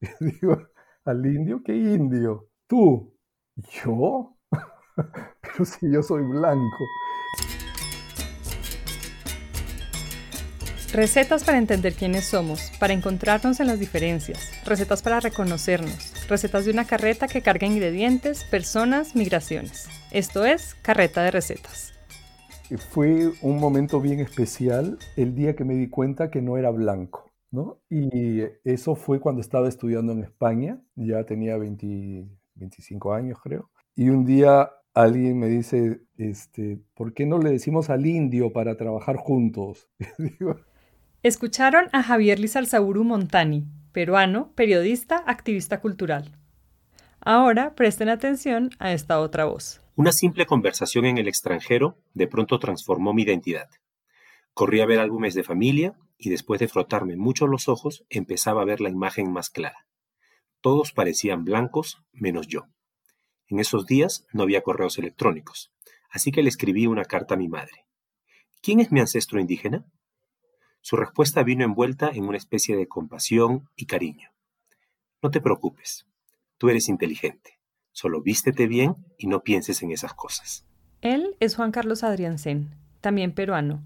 digo, ¿al indio? ¿Qué indio? ¿Tú? ¿Yo? Pero si yo soy blanco. Recetas para entender quiénes somos, para encontrarnos en las diferencias, recetas para reconocernos, recetas de una carreta que carga ingredientes, personas, migraciones. Esto es Carreta de Recetas. Fue un momento bien especial el día que me di cuenta que no era blanco, ¿no? Y eso fue cuando estaba estudiando en España, ya tenía 25 años creo, y un día alguien me dice, este, ¿por qué no le decimos al indio para trabajar juntos? Escucharon a Javier Lizalzauru Montani, peruano, periodista, activista cultural. Ahora presten atención a esta otra voz. Una simple conversación en el extranjero de pronto transformó mi identidad. Corrí a ver álbumes de familia y después de frotarme mucho los ojos empezaba a ver la imagen más clara. Todos parecían blancos menos yo. En esos días no había correos electrónicos, así que le escribí una carta a mi madre. ¿Quién es mi ancestro indígena? Su respuesta vino envuelta en una especie de compasión y cariño. No te preocupes, tú eres inteligente, solo vístete bien y no pienses en esas cosas. Él es Juan Carlos Adriancén, también peruano.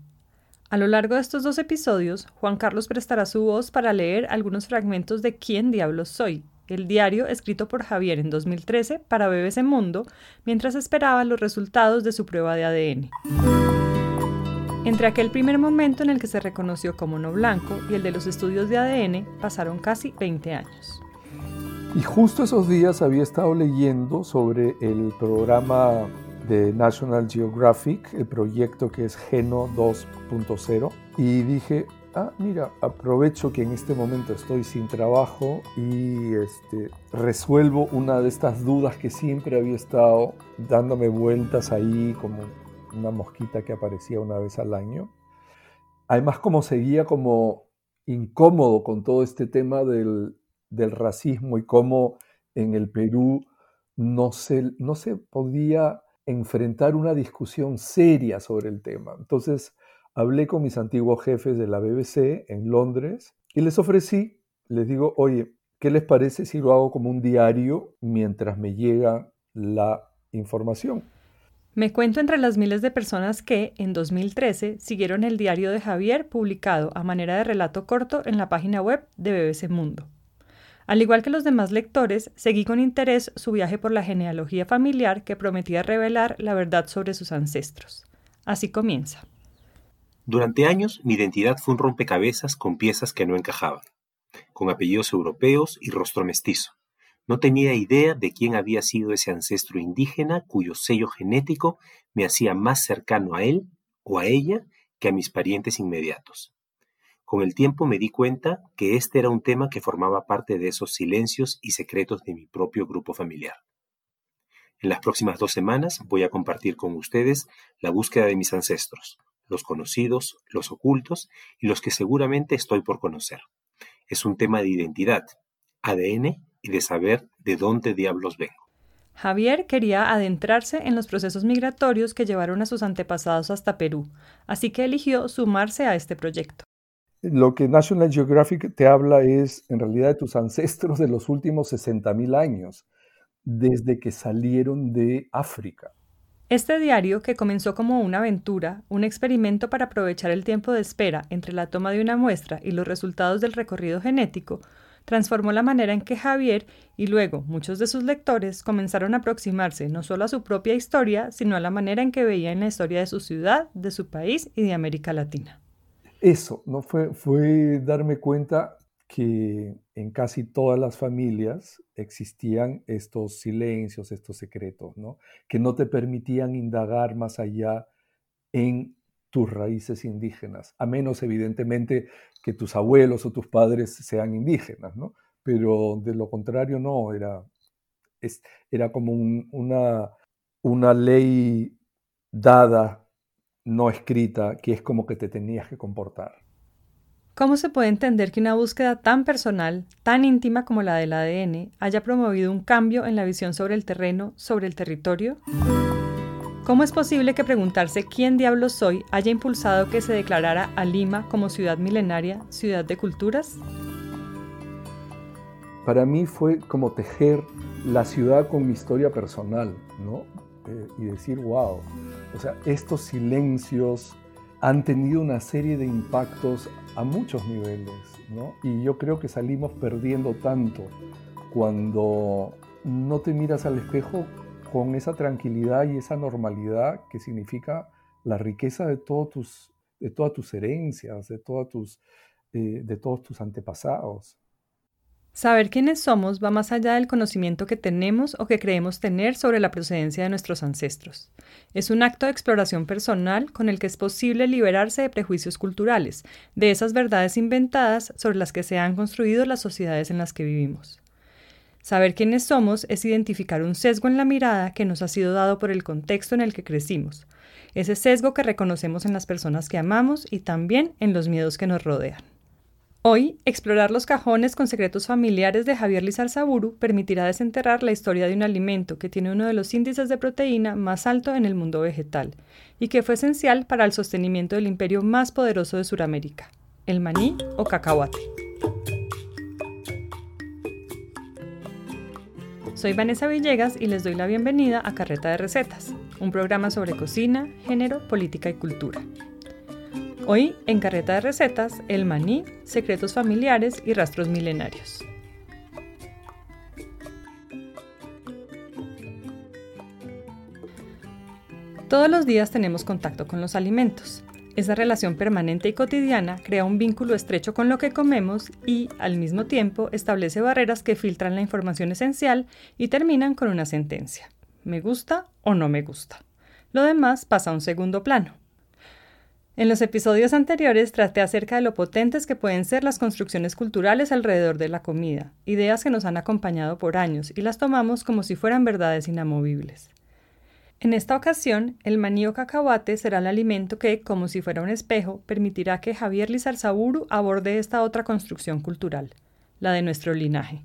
A lo largo de estos dos episodios, Juan Carlos prestará su voz para leer algunos fragmentos de ¿Quién diablos soy?, el diario escrito por Javier en 2013 para BBC Mundo, mientras esperaba los resultados de su prueba de ADN. Entre aquel primer momento en el que se reconoció como no blanco y el de los estudios de ADN pasaron casi 20 años. Y justo esos días había estado leyendo sobre el programa de National Geographic, el proyecto que es Geno 2.0, y dije, ah, mira, aprovecho que en este momento estoy sin trabajo y este, resuelvo una de estas dudas que siempre había estado dándome vueltas ahí como una mosquita que aparecía una vez al año. Además, como seguía como incómodo con todo este tema del, racismo y cómo en el Perú no se, no se podía enfrentar una discusión seria sobre el tema. Entonces, hablé con mis antiguos jefes de la BBC en Londres y les ofrecí, les digo, oye, ¿qué les parece si lo hago como un diario mientras me llega la información? Me cuento entre las miles de personas que, en 2013, siguieron el diario de Javier publicado a manera de relato corto en la página web de BBC Mundo. Al igual que los demás lectores, seguí con interés su viaje por la genealogía familiar que prometía revelar la verdad sobre sus ancestros. Así comienza. Durante años, mi identidad fue un rompecabezas con piezas que no encajaban, con apellidos europeos y rostro mestizo. No tenía idea de quién había sido ese ancestro indígena cuyo sello genético me hacía más cercano a él o a ella que a mis parientes inmediatos. Con el tiempo me di cuenta que este era un tema que formaba parte de esos silencios y secretos de mi propio grupo familiar. En las próximas dos semanas voy a compartir con ustedes la búsqueda de mis ancestros, los conocidos, los ocultos y los que seguramente estoy por conocer. Es un tema de identidad, ADN y de saber de dónde diablos vengo. Javier quería adentrarse en los procesos migratorios que llevaron a sus antepasados hasta Perú, así que eligió sumarse a este proyecto. Lo que National Geographic te habla es en realidad de tus ancestros de los últimos 60.000 años, desde que salieron de África. Este diario, que comenzó como una aventura, un experimento para aprovechar el tiempo de espera entre la toma de una muestra y los resultados del recorrido genético, transformó la manera en que Javier y luego muchos de sus lectores comenzaron a aproximarse no solo a su propia historia, sino a la manera en que veían la historia de su ciudad, de su país y de América Latina. Eso, ¿no? Fue, fue darme cuenta que en casi todas las familias existían estos silencios, estos secretos, ¿no? que no te permitían indagar más allá en tus raíces indígenas, a menos evidentemente que tus abuelos o tus padres sean indígenas, ¿no? Pero de lo contrario no, era, era como una, una ley dada, no escrita, que es como que te tenías que comportar. ¿Cómo se puede entender que una búsqueda tan personal, tan íntima como la del ADN, haya promovido un cambio en la visión sobre el terreno, sobre el territorio? ¿Cómo es posible que preguntarse quién diablos soy haya impulsado que se declarara a Lima como ciudad milenaria, ciudad de culturas? para mí fue como tejer la ciudad con mi historia personal, ¿no? Eh, y decir, wow, o sea, estos silencios han tenido una serie de impactos a muchos niveles, ¿no? Y yo creo que salimos perdiendo tanto cuando no te miras al espejo con esa tranquilidad y esa normalidad que significa la riqueza de, todos tus, de todas tus herencias, de, tus, eh, de todos tus antepasados. Saber quiénes somos va más allá del conocimiento que tenemos o que creemos tener sobre la procedencia de nuestros ancestros. Es un acto de exploración personal con el que es posible liberarse de prejuicios culturales, de esas verdades inventadas sobre las que se han construido las sociedades en las que vivimos. Saber quiénes somos es identificar un sesgo en la mirada que nos ha sido dado por el contexto en el que crecimos, ese sesgo que reconocemos en las personas que amamos y también en los miedos que nos rodean. Hoy, explorar los cajones con secretos familiares de Javier Lizarzaburu permitirá desenterrar la historia de un alimento que tiene uno de los índices de proteína más alto en el mundo vegetal y que fue esencial para el sostenimiento del imperio más poderoso de Sudamérica, el maní o cacahuate. Soy Vanessa Villegas y les doy la bienvenida a Carreta de Recetas, un programa sobre cocina, género, política y cultura. Hoy, en Carreta de Recetas, el maní, secretos familiares y rastros milenarios. Todos los días tenemos contacto con los alimentos. Esa relación permanente y cotidiana crea un vínculo estrecho con lo que comemos y, al mismo tiempo, establece barreras que filtran la información esencial y terminan con una sentencia. ¿Me gusta o no me gusta? Lo demás pasa a un segundo plano. En los episodios anteriores traté acerca de lo potentes que pueden ser las construcciones culturales alrededor de la comida, ideas que nos han acompañado por años y las tomamos como si fueran verdades inamovibles. En esta ocasión, el maní o cacahuate será el alimento que, como si fuera un espejo, permitirá que Javier Lizarzaburu aborde esta otra construcción cultural, la de nuestro linaje.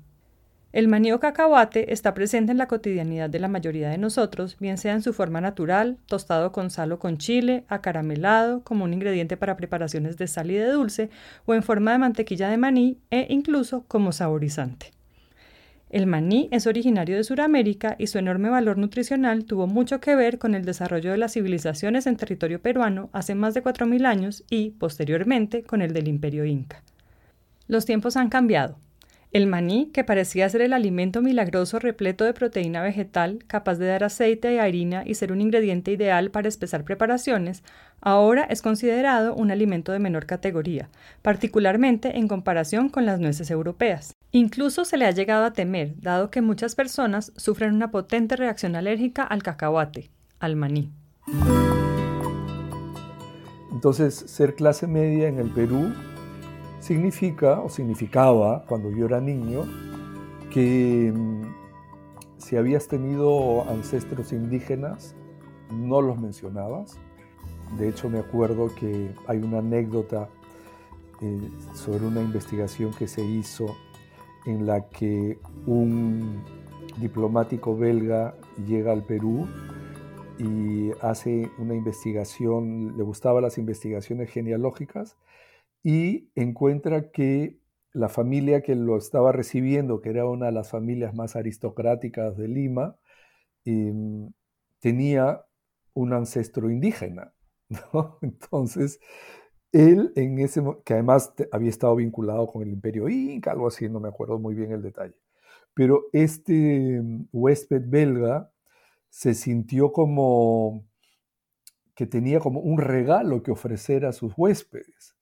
El maní o cacahuate está presente en la cotidianidad de la mayoría de nosotros, bien sea en su forma natural, tostado con sal o con chile, acaramelado, como un ingrediente para preparaciones de sal y de dulce, o en forma de mantequilla de maní e incluso como saborizante. El maní es originario de Sudamérica y su enorme valor nutricional tuvo mucho que ver con el desarrollo de las civilizaciones en territorio peruano hace más de 4.000 años y, posteriormente, con el del imperio inca. Los tiempos han cambiado. El maní, que parecía ser el alimento milagroso repleto de proteína vegetal, capaz de dar aceite y harina y ser un ingrediente ideal para espesar preparaciones, ahora es considerado un alimento de menor categoría, particularmente en comparación con las nueces europeas. Incluso se le ha llegado a temer, dado que muchas personas sufren una potente reacción alérgica al cacahuate, al maní. Entonces, ser clase media en el Perú significa o significaba cuando yo era niño que mm, si habías tenido ancestros indígenas no los mencionabas. De hecho me acuerdo que hay una anécdota eh, sobre una investigación que se hizo en la que un diplomático belga llega al Perú y hace una investigación, le gustaban las investigaciones genealógicas y encuentra que la familia que lo estaba recibiendo, que era una de las familias más aristocráticas de Lima, em, tenía un ancestro indígena. Entonces, él en ese que además había estado vinculado con el imperio inca, algo así, no me acuerdo muy bien el detalle. Pero este em, huésped belga se sintió como que tenía como un regalo que ofrecer a sus huéspedes.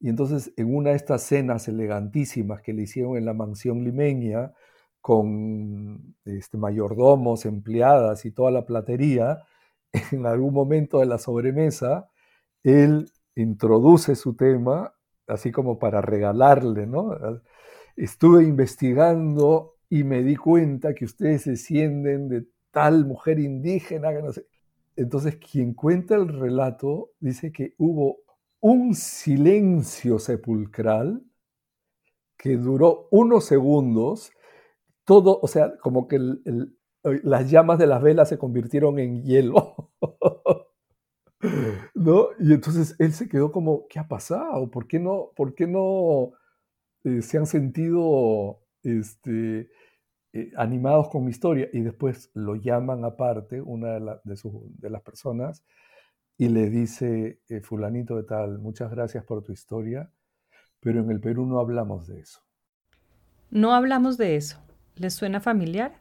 Y entonces en una de estas cenas elegantísimas que le hicieron en la mansión limeña, con este, mayordomos, empleadas y toda la platería, en algún momento de la sobremesa, él introduce su tema, así como para regalarle, ¿no? Estuve investigando y me di cuenta que ustedes se sienten de tal mujer indígena que no sé. Entonces, quien cuenta el relato dice que hubo un silencio sepulcral que duró unos segundos, todo, o sea, como que las llamas de las velas se convirtieron en hielo. ¿No? Y entonces él se quedó como, ¿qué ha pasado? ¿Por qué no, por qué no eh, se han sentido este, eh, animados con mi historia, y después lo llaman aparte, una de, de, las personas, y le dice, eh, fulanito de tal, muchas gracias por tu historia, pero en el Perú no hablamos de eso. No hablamos de eso. ¿Les suena familiar?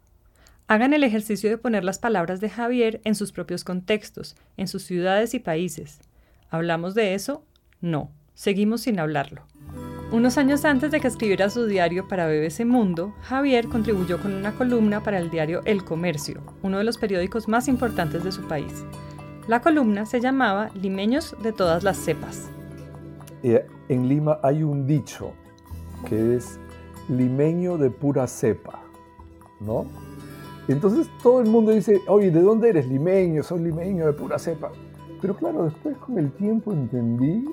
Hagan el ejercicio de poner las palabras de Javier en sus propios contextos, en sus ciudades y países. ¿Hablamos de eso? No. Seguimos sin hablarlo. Unos años antes de que escribiera su diario para BBC Mundo, Javier contribuyó con una columna para el diario El Comercio, uno de los periódicos más importantes de su país. La columna se llamaba Limeños de todas las cepas. Eh, en Lima hay un dicho que es limeño de pura cepa, ¿no? Entonces todo el mundo dice, oye, ¿de dónde eres? Limeño, soy limeño de pura cepa. Pero claro, después con el tiempo entendí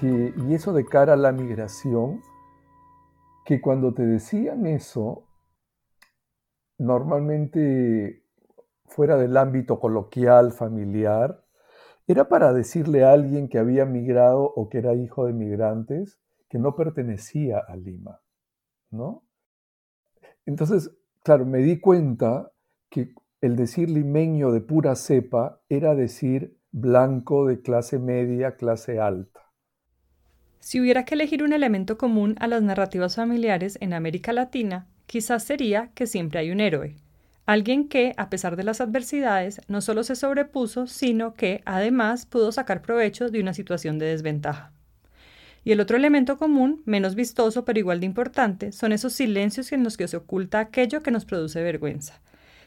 que, y eso de cara a la migración, que cuando te decían eso, normalmente fuera del ámbito coloquial, familiar, era para decirle a alguien que había migrado o que era hijo de migrantes que no pertenecía a Lima, ¿no? Entonces, claro, me di cuenta que el decir limeño de pura cepa era decir blanco de clase media, clase alta. Si hubiera que elegir un elemento común a las narrativas familiares en América Latina, quizás sería que siempre hay un héroe, alguien que, a pesar de las adversidades, no solo se sobrepuso, sino que, además, pudo sacar provecho de una situación de desventaja. Y el otro elemento común, menos vistoso pero igual de importante, son esos silencios en los que se oculta aquello que nos produce vergüenza.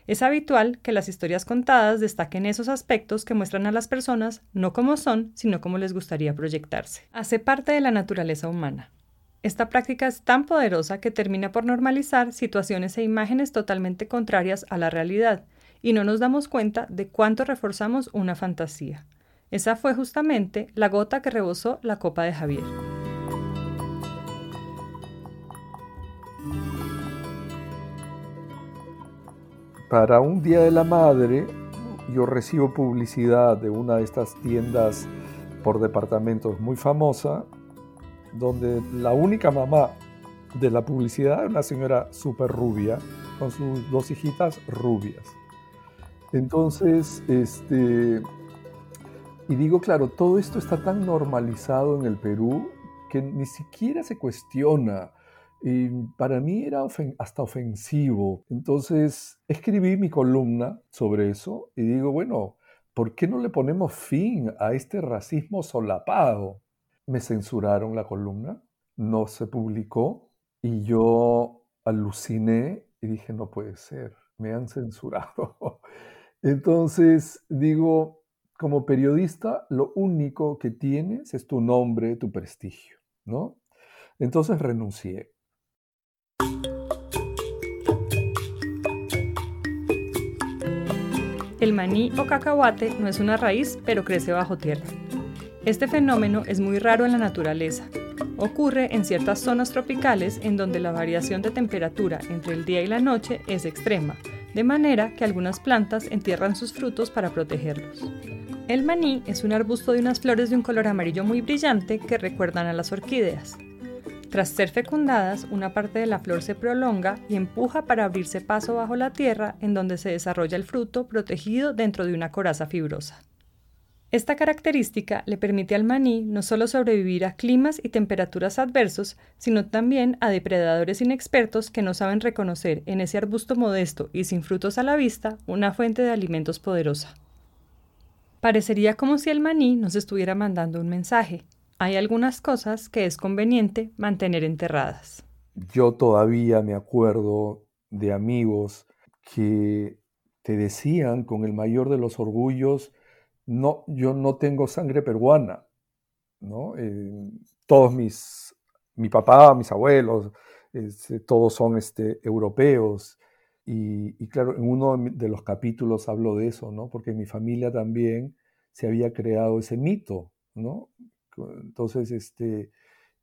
Es habitual que las historias contadas destaquen esos aspectos que muestran a las personas no como son, sino como les gustaría proyectarse. Hace parte de la naturaleza humana. Esta práctica es tan poderosa que termina por normalizar situaciones e imágenes totalmente contrarias a la realidad, y no nos damos cuenta de cuánto reforzamos una fantasía. Esa fue justamente la gota que rebosó la copa de Javier. Para un Día de la Madre, yo recibo publicidad de una de estas tiendas por departamentos muy famosa, donde la única mamá de la publicidad era una señora súper rubia, con sus dos hijitas rubias. Entonces, este, y digo, claro, todo esto está tan normalizado en el Perú que ni siquiera se cuestiona. Y para mí era hasta ofensivo. Entonces escribí mi columna sobre eso y digo, bueno, ¿por qué no le ponemos fin a este racismo solapado? Me censuraron la columna, no se publicó y yo aluciné y dije, no puede ser, me han censurado. Entonces digo, como periodista, lo único que tienes es tu nombre, tu prestigio, ¿no? Entonces renuncié. El maní o cacahuate no es una raíz, pero crece bajo tierra. Este fenómeno es muy raro en la naturaleza. Ocurre en ciertas zonas tropicales en donde la variación de temperatura entre el día y la noche es extrema, de manera que algunas plantas entierran sus frutos para protegerlos. El maní es un arbusto de unas flores de un color amarillo muy brillante que recuerdan a las orquídeas. Tras ser fecundadas, una parte de la flor se prolonga y empuja para abrirse paso bajo la tierra en donde se desarrolla el fruto protegido dentro de una coraza fibrosa. Esta característica le permite al maní no solo sobrevivir a climas y temperaturas adversos, sino también a depredadores inexpertos que no saben reconocer en ese arbusto modesto y sin frutos a la vista una fuente de alimentos poderosa. Parecería como si el maní nos estuviera mandando un mensaje. Hay algunas cosas que es conveniente mantener enterradas. Yo todavía me acuerdo de amigos que te decían con el mayor de los orgullos, no, yo no tengo sangre peruana, ¿no? Eh, todos mis, mi papá, mis abuelos, este, todos son este, europeos. Y, claro, en uno de los capítulos hablo de eso, ¿no? Porque en mi familia también se había creado ese mito, ¿no? Entonces, este,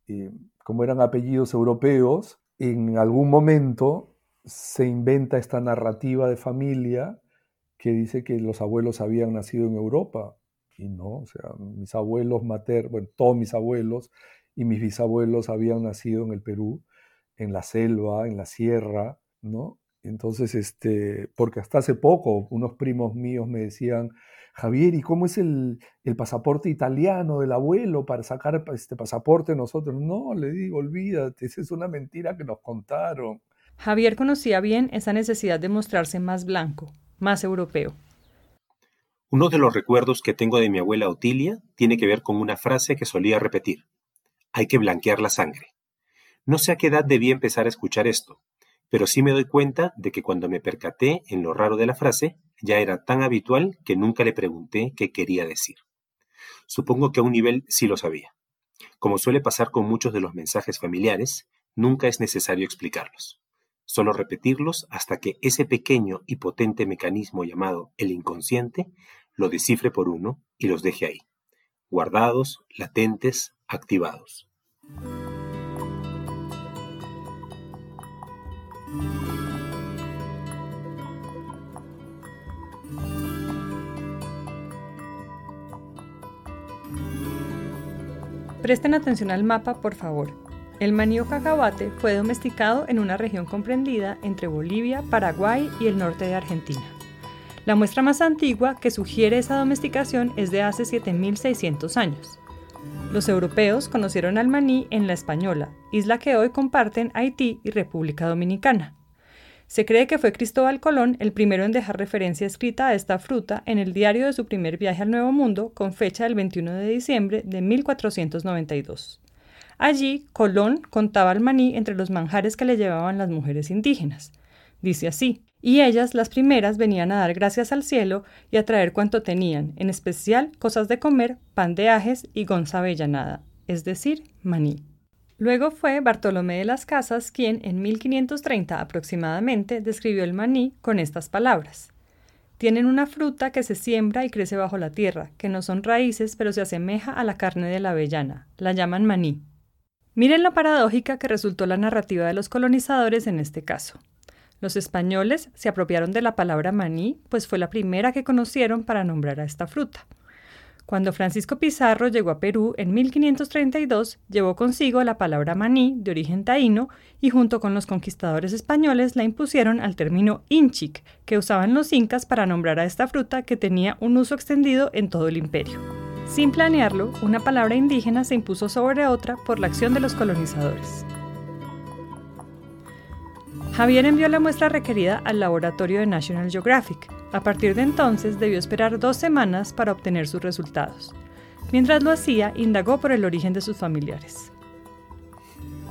eh, como eran apellidos europeos, en algún momento se inventa esta narrativa de familia que dice que los abuelos habían nacido en Europa. Y no, o sea, mis abuelos maternos, bueno, todos mis abuelos y mis bisabuelos habían nacido en el Perú. en la selva, en la sierra, ¿no? Entonces, este, porque hasta hace poco unos primos míos me decían, Javier, ¿y cómo es el, el, pasaporte italiano del abuelo para sacar este pasaporte nosotros? No, le digo, olvídate, esa es una mentira que nos contaron. Javier conocía bien esa necesidad de mostrarse más blanco, más europeo. Uno de los recuerdos que tengo de mi abuela Otilia tiene que ver con una frase que solía repetir. Hay que blanquear la sangre. No sé a qué edad debía empezar a escuchar esto, pero sí me doy cuenta de que cuando me percaté en lo raro de la frase, ya era tan habitual que nunca le pregunté qué quería decir. Supongo que a un nivel sí lo sabía. Como suele pasar con muchos de los mensajes familiares, nunca es necesario explicarlos. Solo repetirlos hasta que ese pequeño y potente mecanismo llamado el inconsciente lo descifre por uno y los deje ahí, guardados, latentes, activados. Presten atención al mapa, por favor. El maní o cacahuate fue domesticado en una región comprendida entre Bolivia, Paraguay y el norte de Argentina. La muestra más antigua que sugiere esa domesticación es de hace 7600 años. Los europeos conocieron al maní en la Española, isla que hoy comparten Haití y República Dominicana. Se cree que fue Cristóbal Colón el primero en dejar referencia escrita a esta fruta en el diario de su primer viaje al Nuevo Mundo con fecha del 21 de diciembre de 1492. Allí, Colón contaba el maní entre los manjares que le llevaban las mujeres indígenas. Dice así, y ellas, las primeras, venían a dar gracias al cielo y a traer cuanto tenían, en especial cosas de comer, pan de ajes y gonza avellanada, es decir, maní. Luego fue Bartolomé de las Casas quien, en 1530 aproximadamente, describió el maní con estas palabras. Tienen una fruta que se siembra y crece bajo la tierra, que no son raíces, pero se asemeja a la carne de la avellana. La llaman maní. Miren lo paradójica que resultó la narrativa de los colonizadores en este caso. Los españoles se apropiaron de la palabra maní, pues fue la primera que conocieron para nombrar a esta fruta. Cuando Francisco Pizarro llegó a Perú en 1532, llevó consigo la palabra maní, de origen taíno, y junto con los conquistadores españoles la impusieron al término inchic, que usaban los incas para nombrar a esta fruta que tenía un uso extendido en todo el imperio. Sin planearlo, una palabra indígena se impuso sobre otra por la acción de los colonizadores. Javier envió la muestra requerida al laboratorio de National Geographic. A partir de entonces debió esperar dos semanas para obtener sus resultados. Mientras lo hacía, indagó por el origen de sus familiares.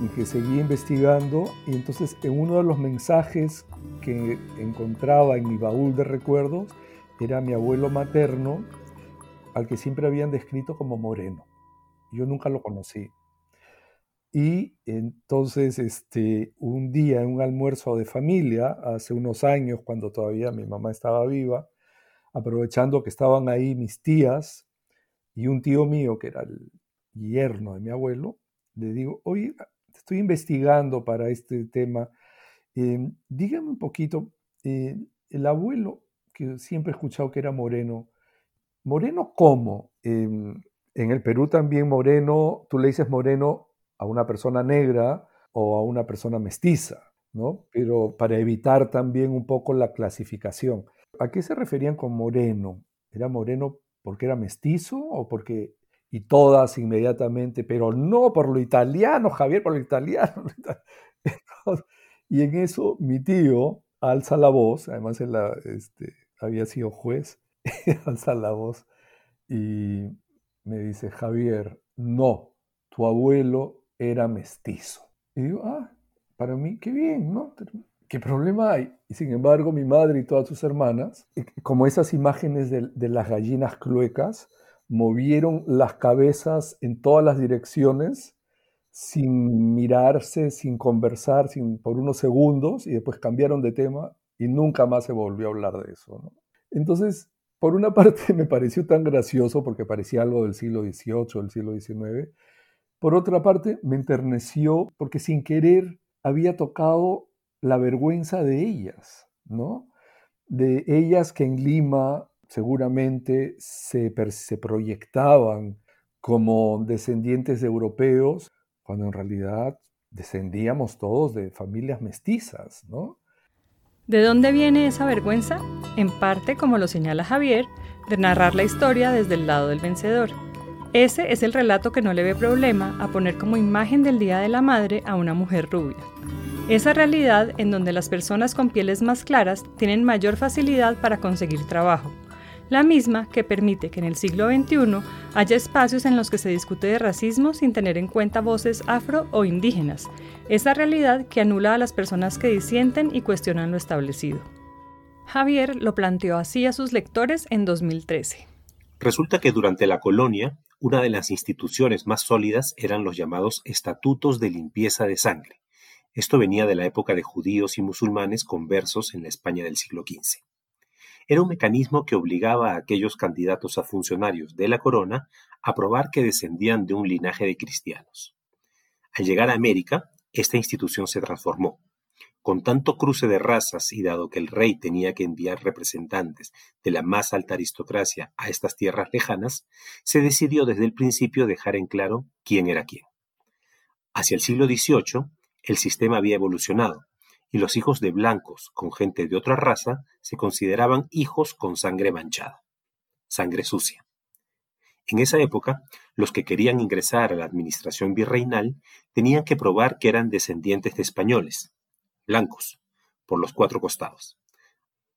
Y que seguía investigando y entonces en uno de los mensajes que encontraba en mi baúl de recuerdos era mi abuelo materno, al que siempre habían descrito como moreno. Yo nunca lo conocí. Y entonces, este, un día en un almuerzo de familia, hace unos años, cuando todavía mi mamá estaba viva, aprovechando que estaban ahí mis tías y un tío mío, que era el yerno de mi abuelo, le digo, oye, estoy investigando para este tema, eh, dígame un poquito, eh, el abuelo, que siempre he escuchado que era moreno, ¿moreno cómo? en el Perú también moreno, tú le dices moreno a una persona negra o a una persona mestiza, ¿no? Pero para evitar también un poco la clasificación. ¿A qué se referían con moreno? ¿Era moreno porque era mestizo o porque... Y todas inmediatamente, pero no por lo italiano, Javier, por lo italiano. y en eso mi tío alza la voz, además él este, había sido juez, alza la voz y me dice, Javier, no, tu abuelo era mestizo. Y digo, ah, para mí, qué bien, ¿no? ¿Qué problema hay? Y sin embargo, mi madre y todas sus hermanas, como esas imágenes de, las gallinas cluecas, movieron las cabezas en todas las direcciones sin mirarse, sin conversar, sin, por unos segundos, y después cambiaron de tema y nunca más se volvió a hablar de eso. Entonces, por una parte me pareció tan gracioso porque parecía algo del siglo XVIII, del siglo XIX, por otra parte, me enterneció porque sin querer había tocado la vergüenza de ellas, ¿no? De ellas que en Lima seguramente se, se proyectaban como descendientes de europeos, cuando en realidad descendíamos todos de familias mestizas, ¿no? ¿De dónde viene esa vergüenza? En parte, como lo señala Javier, de narrar la historia desde el lado del vencedor. Ese es el relato que no le ve problema a poner como imagen del Día de la Madre a una mujer rubia. Esa realidad en donde las personas con pieles más claras tienen mayor facilidad para conseguir trabajo, la misma que permite que en el siglo XXI haya espacios en los que se discute de racismo sin tener en cuenta voces afro o indígenas, esa realidad que anula a las personas que disienten y cuestionan lo establecido. Javier lo planteó así a sus lectores en 2013. Resulta que durante la colonia, una de las instituciones más sólidas eran los llamados estatutos de limpieza de sangre. Esto venía de la época de judíos y musulmanes conversos en la España del siglo XV. Era un mecanismo que obligaba a aquellos candidatos a funcionarios de la corona a probar que descendían de un linaje de cristianos. Al llegar a América, esta institución se transformó. Con tanto cruce de razas y dado que el rey tenía que enviar representantes de la más alta aristocracia a estas tierras lejanas, se decidió desde el principio dejar en claro quién era quién. Hacia el siglo XVIII, el sistema había evolucionado, y los hijos de blancos con gente de otra raza se consideraban hijos con sangre manchada, sangre sucia. En esa época, los que querían ingresar a la administración virreinal tenían que probar que eran descendientes de españoles, blancos, por los cuatro costados.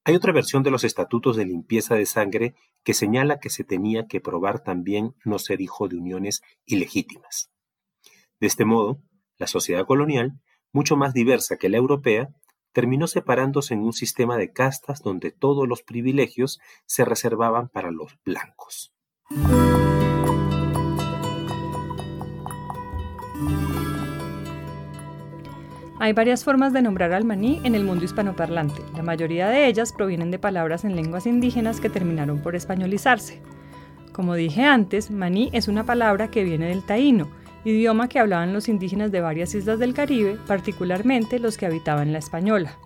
Hay otra versión de los estatutos de limpieza de sangre que señala que se tenía que probar también no ser hijo de uniones ilegítimas. De este modo, la sociedad colonial mucho más diversa que la europea, terminó separándose en un sistema de castas donde todos los privilegios se reservaban para los blancos. Hay varias formas de nombrar al maní en el mundo hispanoparlante. La mayoría de ellas provienen de palabras en lenguas indígenas que terminaron por españolizarse. Como dije antes, maní es una palabra que viene del taíno, idioma que hablaban los indígenas de varias islas del Caribe, particularmente los que habitaban la española.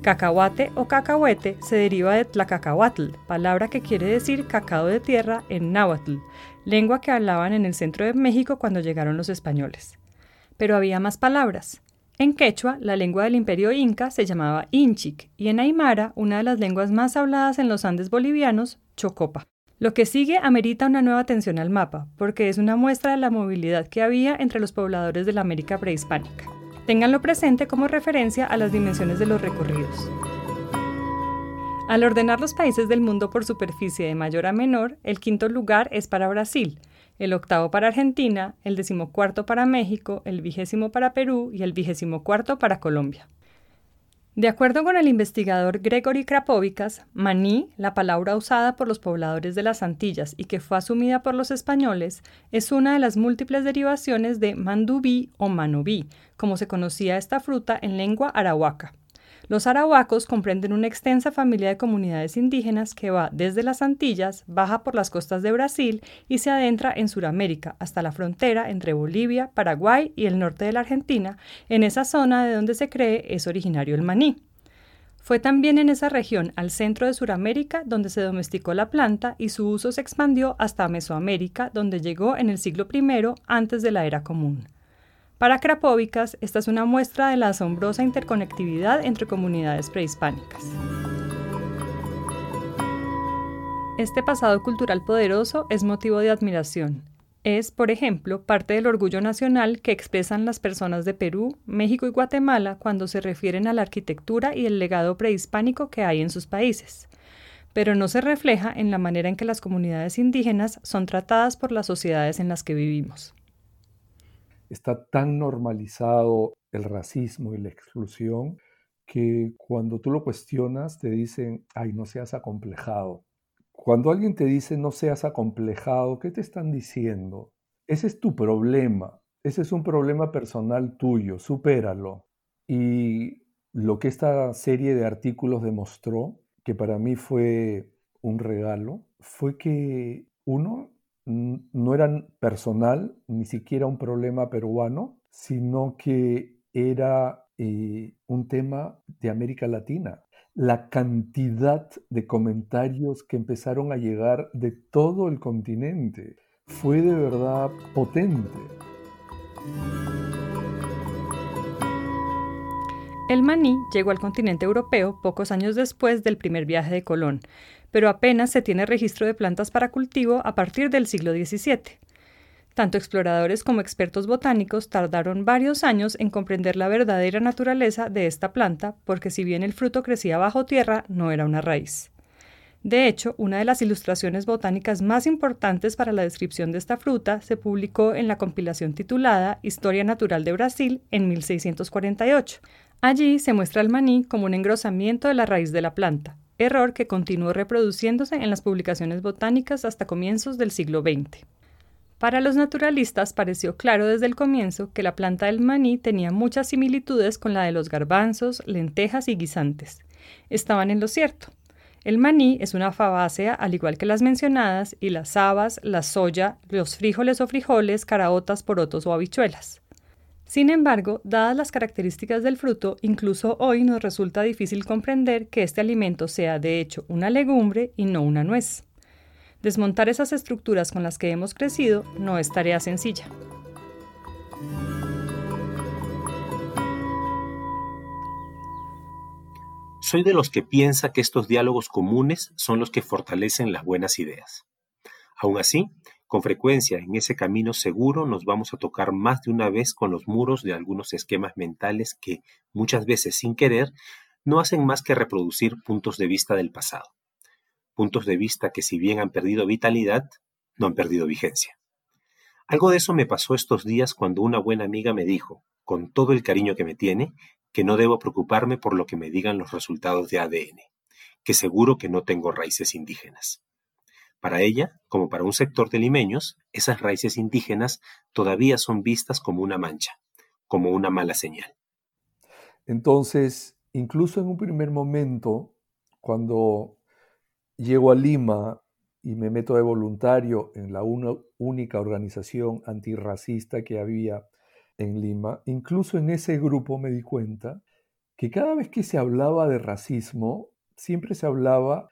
Cacahuate o cacahuete se deriva de tlacacahuatl, palabra que quiere decir cacao de tierra en náhuatl, lengua que hablaban en el centro de México cuando llegaron los españoles. Pero había más palabras. En quechua, la lengua del imperio inca se llamaba inchic y en aymara, una de las lenguas más habladas en los Andes bolivianos, chocopa. Lo que sigue amerita una nueva atención al mapa, porque es una muestra de la movilidad que había entre los pobladores de la América prehispánica. Ténganlo presente como referencia a las dimensiones de los recorridos. Al ordenar los países del mundo por superficie de mayor a menor, el quinto lugar es para Brasil, el octavo para Argentina, el decimocuarto para México, el vigésimo para Perú y el vigésimo cuarto para Colombia. De acuerdo con el investigador Gregory Krapovicas, maní, la palabra usada por los pobladores de las Antillas y que fue asumida por los españoles, es una de las múltiples derivaciones de mandubí o manobí, como se conocía esta fruta en lengua arahuaca. Los arahuacos comprenden una extensa familia de comunidades indígenas que va desde las Antillas, baja por las costas de Brasil y se adentra en Sudamérica hasta la frontera entre Bolivia, Paraguay y el norte de la Argentina, en esa zona de donde se cree es originario el maní. Fue también en esa región, al centro de Sudamérica, donde se domesticó la planta y su uso se expandió hasta Mesoamérica, donde llegó en el siglo I antes de la era común. Para Krapovicas, esta es una muestra de la asombrosa interconectividad entre comunidades prehispánicas. Este pasado cultural poderoso es motivo de admiración. Es, por ejemplo, parte del orgullo nacional que expresan las personas de Perú, México y Guatemala cuando se refieren a la arquitectura y el legado prehispánico que hay en sus países pero no se refleja en la manera en que las comunidades indígenas son tratadas por las sociedades en las que vivimos está tan normalizado el racismo y la exclusión que cuando tú lo cuestionas te dicen, ay, no seas acomplejado. Cuando alguien te dice no seas acomplejado, ¿qué te están diciendo? Ese es tu problema, ese es un problema personal tuyo, supéralo. Y lo que esta serie de artículos demostró, que para mí fue un regalo, fue que uno no eran personal, ni siquiera un problema peruano, sino que era eh, un tema de América Latina. La cantidad de comentarios que empezaron a llegar de todo el continente fue de verdad potente. El maní llegó al continente europeo pocos años después del primer viaje de Colón, pero apenas se tiene registro de plantas para cultivo a partir del siglo XVII. Tanto exploradores como expertos botánicos tardaron varios años en comprender la verdadera naturaleza de esta planta, porque si bien el fruto crecía bajo tierra, no era una raíz. De hecho, una de las ilustraciones botánicas más importantes para la descripción de esta fruta se publicó en la compilación titulada Historia Natural de Brasil en 1648. Allí se muestra el maní como un engrosamiento de la raíz de la planta, error que continuó reproduciéndose en las publicaciones botánicas hasta comienzos del siglo XX. Para los naturalistas pareció claro desde el comienzo que la planta del maní tenía muchas similitudes con la de los garbanzos, lentejas y guisantes. Estaban en lo cierto. El maní es una fabácea al igual que las mencionadas y las habas, la soya, los frijoles o frijoles, caraotas, porotos o habichuelas. Sin embargo, dadas las características del fruto, incluso hoy nos resulta difícil comprender que este alimento sea de hecho una legumbre y no una nuez. Desmontar esas estructuras con las que hemos crecido no es tarea sencilla. Soy de los que piensa que estos diálogos comunes son los que fortalecen las buenas ideas. Aún así, con frecuencia en ese camino seguro nos vamos a tocar más de una vez con los muros de algunos esquemas mentales que, muchas veces sin querer, no hacen más que reproducir puntos de vista del pasado. Puntos de vista que si bien han perdido vitalidad, no han perdido vigencia. Algo de eso me pasó estos días cuando una buena amiga me dijo, con todo el cariño que me tiene, que no debo preocuparme por lo que me digan los resultados de ADN, que seguro que no tengo raíces indígenas. Para ella, como para un sector de limeños, esas raíces indígenas todavía son vistas como una mancha, como una mala señal. Entonces, incluso en un primer momento, cuando llego a Lima y me meto de voluntario en la única organización antirracista que había en Lima, incluso en ese grupo me di cuenta que cada vez que se hablaba de racismo, siempre se hablaba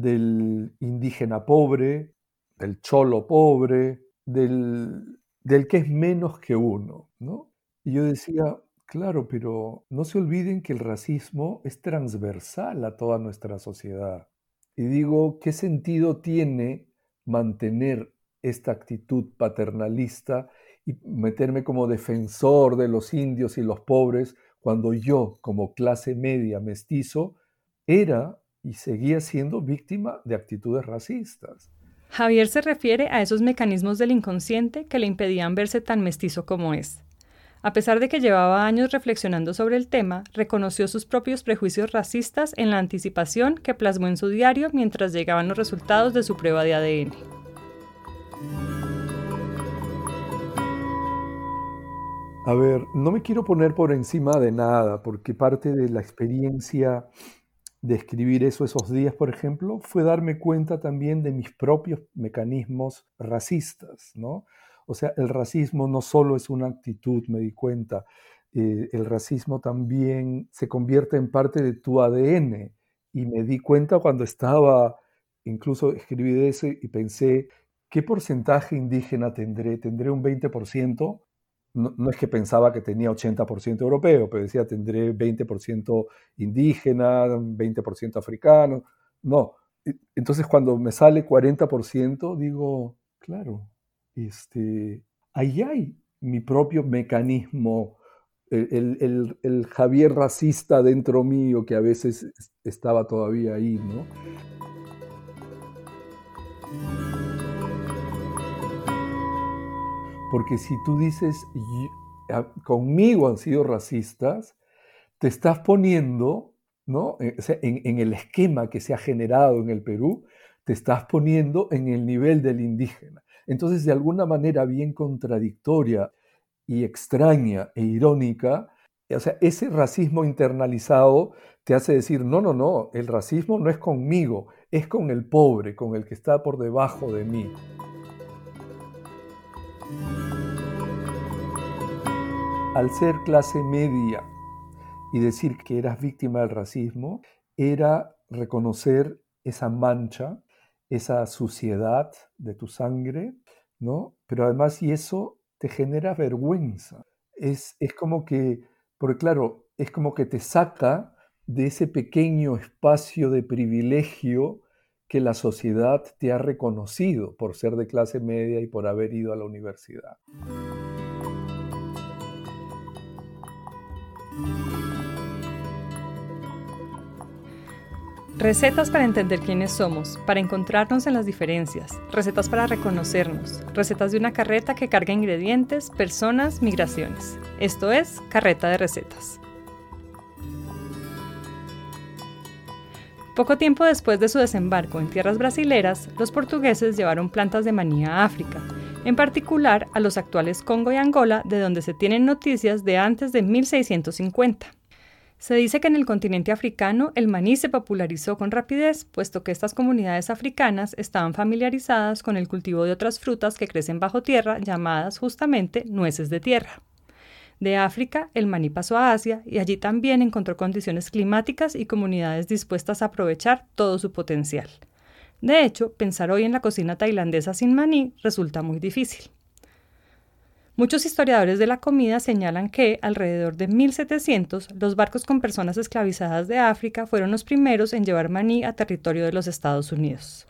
del indígena pobre, del cholo pobre, del, del que es menos que uno, ¿no? Y yo decía, claro, pero no se olviden que el racismo es transversal a toda nuestra sociedad. Y digo, ¿qué sentido tiene mantener esta actitud paternalista y meterme como defensor de los indios y los pobres cuando yo, como clase media mestizo, era y seguía siendo víctima de actitudes racistas. Javier se refiere a esos mecanismos del inconsciente que le impedían verse tan mestizo como es. A pesar de que llevaba años reflexionando sobre el tema, reconoció sus propios prejuicios racistas en la anticipación que plasmó en su diario mientras llegaban los resultados de su prueba de ADN. A ver, no me quiero poner por encima de nada, porque parte de la experiencia de escribir eso esos días, por ejemplo, fue darme cuenta también de mis propios mecanismos racistas, ¿no? O sea, el racismo no solo es una actitud, me di cuenta, eh, el racismo también se convierte en parte de tu ADN. Y me di cuenta cuando estaba, incluso escribí eso y pensé, ¿qué porcentaje indígena tendré? ¿Tendré un 20%? No, es que pensaba que tenía 80% europeo, pero decía tendré 20% indígena, 20% africano. No. Entonces cuando me sale 40%, digo, claro, este, ahí hay mi propio mecanismo, el, el Javier racista dentro mío que a veces estaba todavía ahí, ¿no? Porque si tú dices, conmigo han sido racistas, te estás poniendo, ¿no? Eh, en, el esquema que se ha generado en el Perú, te estás poniendo en el nivel del indígena. Entonces, de alguna manera bien contradictoria y extraña e irónica, o sea, ese racismo internalizado te hace decir, no, no, no, el racismo no es conmigo, es con el pobre, con el que está por debajo de mí. Al ser clase media y decir que eras víctima del racismo, era reconocer esa mancha, esa suciedad de tu sangre, ¿no? Pero además, y eso te genera vergüenza. Es, es como que, porque claro, es como que te saca de ese pequeño espacio de privilegio que la sociedad te ha reconocido por ser de clase media y por haber ido a la universidad. Recetas para entender quiénes somos, para encontrarnos en las diferencias, recetas para reconocernos, recetas de una carreta que carga ingredientes, personas, migraciones. Esto es Carreta de Recetas. Poco tiempo después de su desembarco en tierras brasileras, los portugueses llevaron plantas de maní a África, en particular a los actuales Congo y Angola, de donde se tienen noticias de antes de 1650. Se dice que en el continente africano el maní se popularizó con rapidez, puesto que estas comunidades africanas estaban familiarizadas con el cultivo de otras frutas que crecen bajo tierra, llamadas justamente nueces de tierra. De África, el maní pasó a Asia y allí también encontró condiciones climáticas y comunidades dispuestas a aprovechar todo su potencial. De hecho, pensar hoy en la cocina tailandesa sin maní resulta muy difícil. Muchos historiadores de la comida señalan que, alrededor de 1700, los barcos con personas esclavizadas de África fueron los primeros en llevar maní a territorio de los Estados Unidos.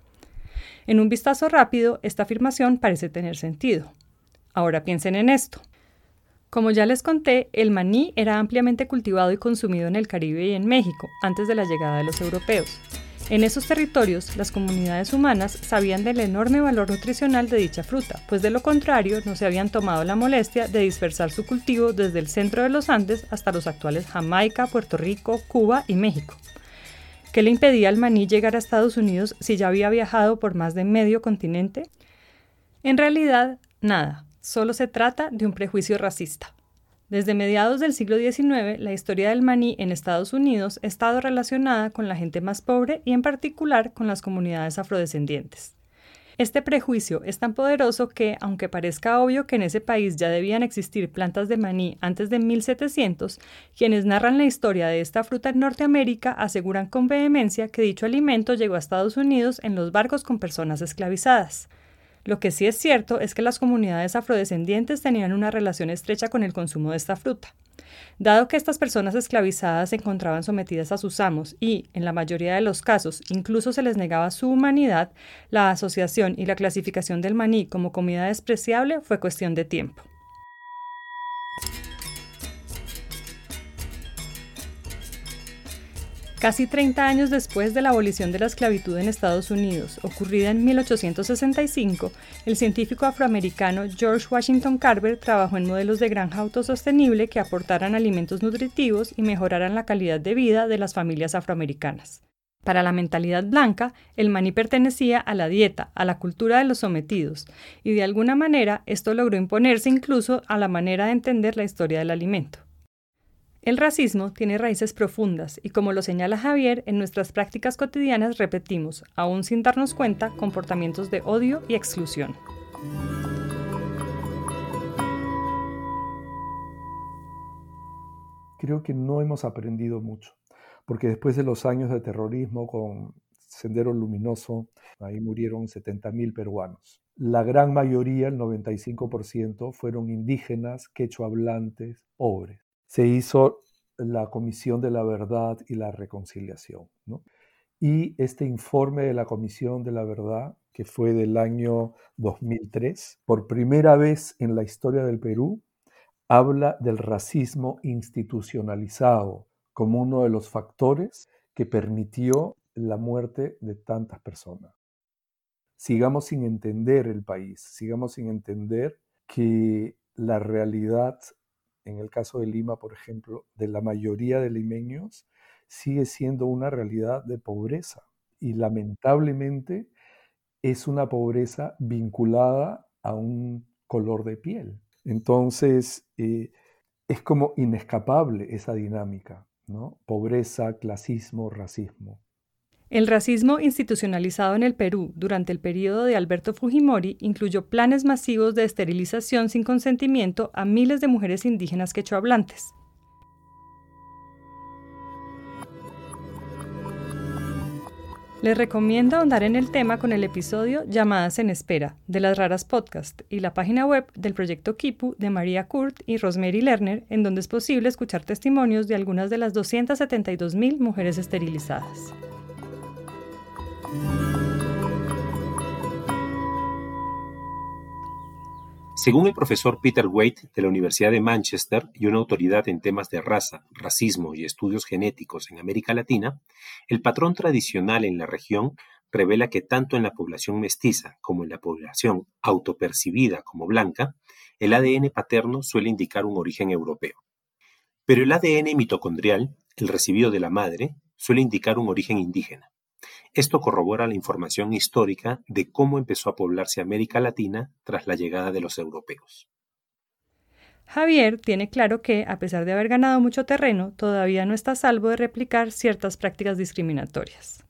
En un vistazo rápido, esta afirmación parece tener sentido. Ahora piensen en esto. Como ya les conté, el maní era ampliamente cultivado y consumido en el Caribe y en México antes de la llegada de los europeos. En esos territorios, las comunidades humanas sabían del enorme valor nutricional de dicha fruta, pues de lo contrario no se habían tomado la molestia de dispersar su cultivo desde el centro de los Andes hasta los actuales Jamaica, Puerto Rico, Cuba y México. ¿Qué le impedía al maní llegar a Estados Unidos si ya había viajado por más de medio continente? En realidad, nada, solo se trata de un prejuicio racista. Desde mediados del siglo XIX, la historia del maní en Estados Unidos ha estado relacionada con la gente más pobre y en particular con las comunidades afrodescendientes. Este prejuicio es tan poderoso que, aunque parezca obvio que en ese país ya debían existir plantas de maní antes de 1700, quienes narran la historia de esta fruta en Norteamérica aseguran con vehemencia que dicho alimento llegó a Estados Unidos en los barcos con personas esclavizadas. Lo que sí es cierto es que las comunidades afrodescendientes tenían una relación estrecha con el consumo de esta fruta. Dado que estas personas esclavizadas se encontraban sometidas a sus amos y, en la mayoría de los casos, incluso se les negaba su humanidad, la asociación y la clasificación del maní como comida despreciable fue cuestión de tiempo. Casi 30 años después de la abolición de la esclavitud en Estados Unidos, ocurrida en 1865, el científico afroamericano George Washington Carver trabajó en modelos de granja autosostenible que aportaran alimentos nutritivos y mejoraran la calidad de vida de las familias afroamericanas. Para la mentalidad blanca, el maní pertenecía a la dieta, a la cultura de los sometidos, y de alguna manera esto logró imponerse incluso a la manera de entender la historia del alimento. El racismo tiene raíces profundas y como lo señala Javier, en nuestras prácticas cotidianas repetimos, aún sin darnos cuenta, comportamientos de odio y exclusión. Creo que no hemos aprendido mucho, porque después de los años de terrorismo con Sendero Luminoso, ahí murieron 70.000 peruanos. La gran mayoría, el 95%, fueron indígenas, quechua hablantes, pobres se hizo la Comisión de la Verdad y la Reconciliación. Y este informe de la Comisión de la Verdad, que fue del año 2003, por primera vez en la historia del Perú, habla del racismo institucionalizado como uno de los factores que permitió la muerte de tantas personas. Sigamos sin entender el país, sigamos sin entender que la realidad en el caso de Lima, por ejemplo, de la mayoría de limeños, sigue siendo una realidad de pobreza. Y lamentablemente es una pobreza vinculada a un color de piel. Entonces, eh, es como inescapable esa dinámica, ¿no? Pobreza, clasismo, racismo. El racismo institucionalizado en el Perú durante el periodo de Alberto Fujimori incluyó planes masivos de esterilización sin consentimiento a miles de mujeres indígenas quechohablantes. Les recomiendo ahondar en el tema con el episodio Llamadas en Espera de las Raras Podcast y la página web del proyecto Kipu de María Kurt y Rosemary Lerner, en donde es posible escuchar testimonios de algunas de las 272.000 mujeres esterilizadas. Según el profesor Peter Waite de la Universidad de Manchester y una autoridad en temas de raza, racismo y estudios genéticos en América Latina, el patrón tradicional en la región revela que tanto en la población mestiza como en la población autopercibida como blanca, el ADN paterno suele indicar un origen europeo. Pero el ADN mitocondrial, el recibido de la madre, suele indicar un origen indígena. Esto corrobora la información histórica de cómo empezó a poblarse América Latina tras la llegada de los europeos. Javier tiene claro que, a pesar de haber ganado mucho terreno, todavía no está a salvo de replicar ciertas prácticas discriminatorias.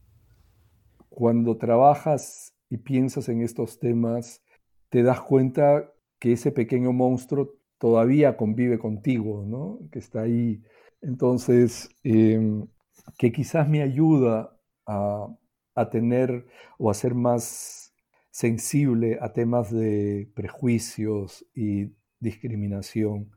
Cuando trabajas y piensas en estos temas, te das cuenta que ese pequeño monstruo todavía convive contigo, ¿no? que está ahí. Entonces, em, que quizás me ayuda a, tener o a ser más sensible a temas de prejuicios y discriminación.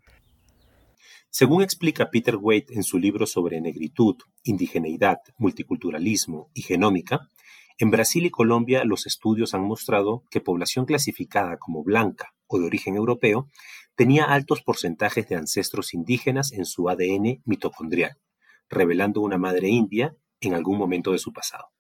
Según explica Peter Waite en su libro sobre negritud, indigeneidad, multiculturalismo y genómica, en Brasil y Colombia los estudios han mostrado que población clasificada como blanca o de origen europeo tenía altos porcentajes de ancestros indígenas en su ADN mitocondrial, revelando una madre india en algún momento de su pasado.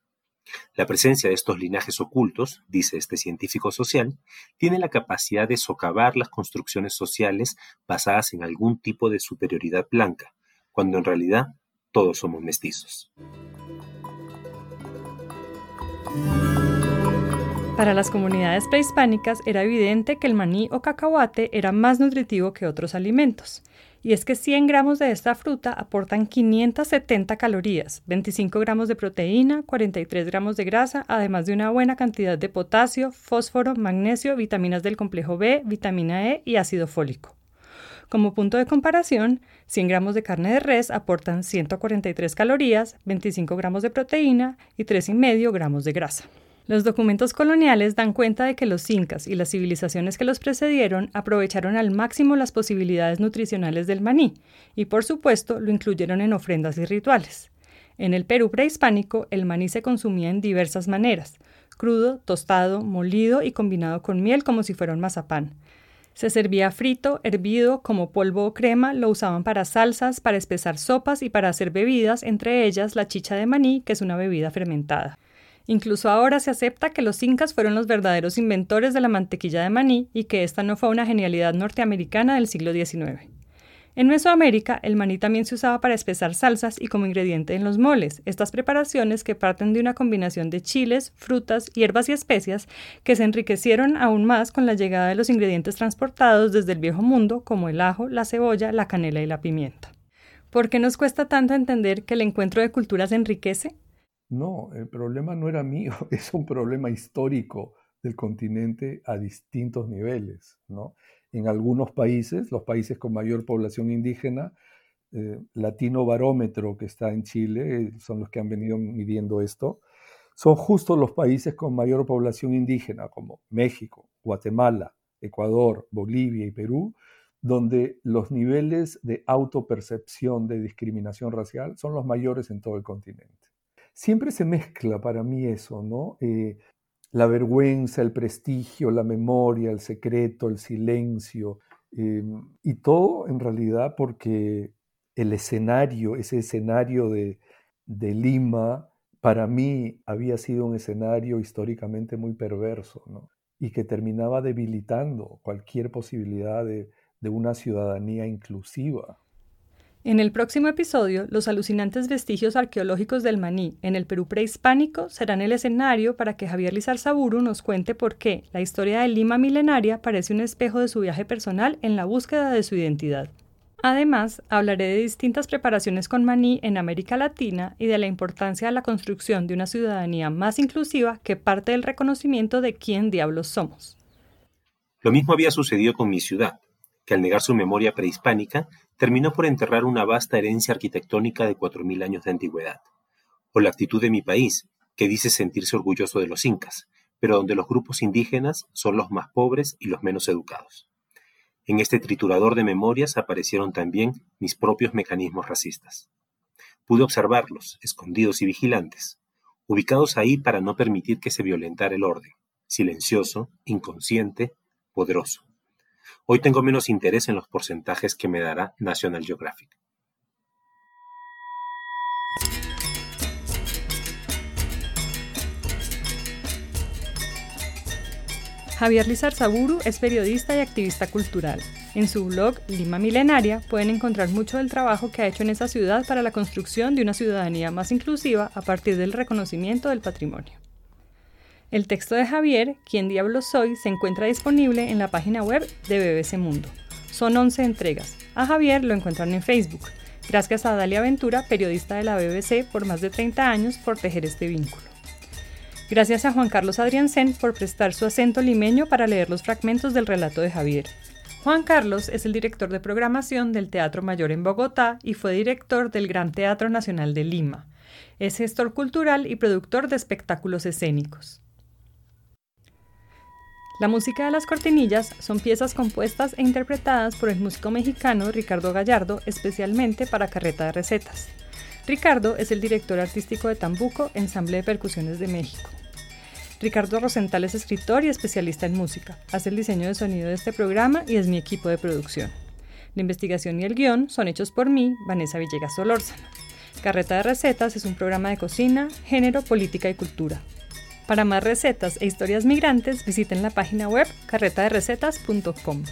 La presencia de estos linajes ocultos, dice este científico social, tiene la capacidad de socavar las construcciones sociales basadas en algún tipo de superioridad blanca, cuando en realidad todos somos mestizos. Para las comunidades prehispánicas era evidente que el maní o cacahuate era más nutritivo que otros alimentos, y es que 100 gramos de esta fruta aportan 570 calorías, 25 gramos de proteína, 43 gramos de grasa, además de una buena cantidad de potasio, fósforo, magnesio, vitaminas del complejo B, vitamina E y ácido fólico. Como punto de comparación, 100 gramos de carne de res aportan 143 calorías, 25 gramos de proteína y 3,5 gramos de grasa. Los documentos coloniales dan cuenta de que los incas y las civilizaciones que los precedieron aprovecharon al máximo las posibilidades nutricionales del maní y por supuesto lo incluyeron en ofrendas y rituales. En el Perú prehispánico el maní se consumía en diversas maneras, crudo, tostado, molido y combinado con miel como si fuera un mazapán. Se servía frito, hervido, como polvo o crema, lo usaban para salsas, para espesar sopas y para hacer bebidas, entre ellas la chicha de maní, que es una bebida fermentada. Incluso ahora se acepta que los incas fueron los verdaderos inventores de la mantequilla de maní y que esta no fue una genialidad norteamericana del siglo XIX. En Mesoamérica, el maní también se usaba para espesar salsas y como ingrediente en los moles, estas preparaciones que parten de una combinación de chiles, frutas, hierbas y especias que se enriquecieron aún más con la llegada de los ingredientes transportados desde el viejo mundo como el ajo, la cebolla, la canela y la pimienta. ¿Por qué nos cuesta tanto entender que el encuentro de culturas enriquece? No, el problema no era mío, es un problema histórico del continente a distintos niveles. ¿no? En algunos países, los países con mayor población indígena, eh, Latino Barómetro, que está en Chile, eh, son los que han venido midiendo esto, son justo los países con mayor población indígena, como México, Guatemala, Ecuador, Bolivia y Perú, donde los niveles de autopercepción de discriminación racial son los mayores en todo el continente siempre se mezcla para mí eso, ¿no? Eh, la vergüenza, el prestigio, la memoria, el secreto, el silencio, em, y todo en realidad porque el escenario, ese escenario de, Lima, para mí había sido un escenario históricamente muy perverso, ¿no? Y que terminaba debilitando cualquier posibilidad de una ciudadanía inclusiva. En el próximo episodio, los alucinantes vestigios arqueológicos del maní en el Perú prehispánico serán el escenario para que Javier Lizarzaburu nos cuente por qué la historia de Lima milenaria parece un espejo de su viaje personal en la búsqueda de su identidad. Además, hablaré de distintas preparaciones con maní en América Latina y de la importancia de la construcción de una ciudadanía más inclusiva que parte del reconocimiento de quién diablos somos. Lo mismo había sucedido con mi ciudad, que al negar su memoria prehispánica terminó por enterrar una vasta herencia arquitectónica de 4.000 años de antigüedad. O la actitud de mi país, que dice sentirse orgulloso de los incas, pero donde los grupos indígenas son los más pobres y los menos educados. En este triturador de memorias aparecieron también mis propios mecanismos racistas. Pude observarlos, escondidos y vigilantes, ubicados ahí para no permitir que se violentara el orden, silencioso, inconsciente, poderoso. Hoy tengo menos interés en los porcentajes que me dará National Geographic. Javier Lizarzaburu es periodista y activista cultural. En su blog Lima Milenaria pueden encontrar mucho del trabajo que ha hecho en esa ciudad para la construcción de una ciudadanía más inclusiva a partir del reconocimiento del patrimonio. El texto de Javier, ¿Quién diablos soy?, se encuentra disponible en la página web de BBC Mundo. Son 11 entregas. A Javier lo encuentran en Facebook. Gracias a Dalia Ventura, periodista de la BBC por más de 30 años, por tejer este vínculo. Gracias a Juan Carlos Adriansen por prestar su acento limeño para leer los fragmentos del relato de Javier. Juan Carlos es el director de programación del Teatro Mayor en Bogotá y fue director del Gran Teatro Nacional de Lima. Es gestor cultural y productor de espectáculos escénicos. La música de las cortinillas son piezas compuestas e interpretadas por el músico mexicano Ricardo Gallardo especialmente para Carreta de Recetas. Ricardo es el director artístico de Tambuco, Ensamble de Percusiones de México. Ricardo Rosenthal es escritor y especialista en música. Hace el diseño de sonido de este programa y es mi equipo de producción. La investigación y el guion son hechos por mí, Vanessa Villegas Solórzano. Carreta de Recetas es un programa de cocina, género, política y cultura. Para más recetas e historias migrantes, visiten la página web carretaderecetas.com.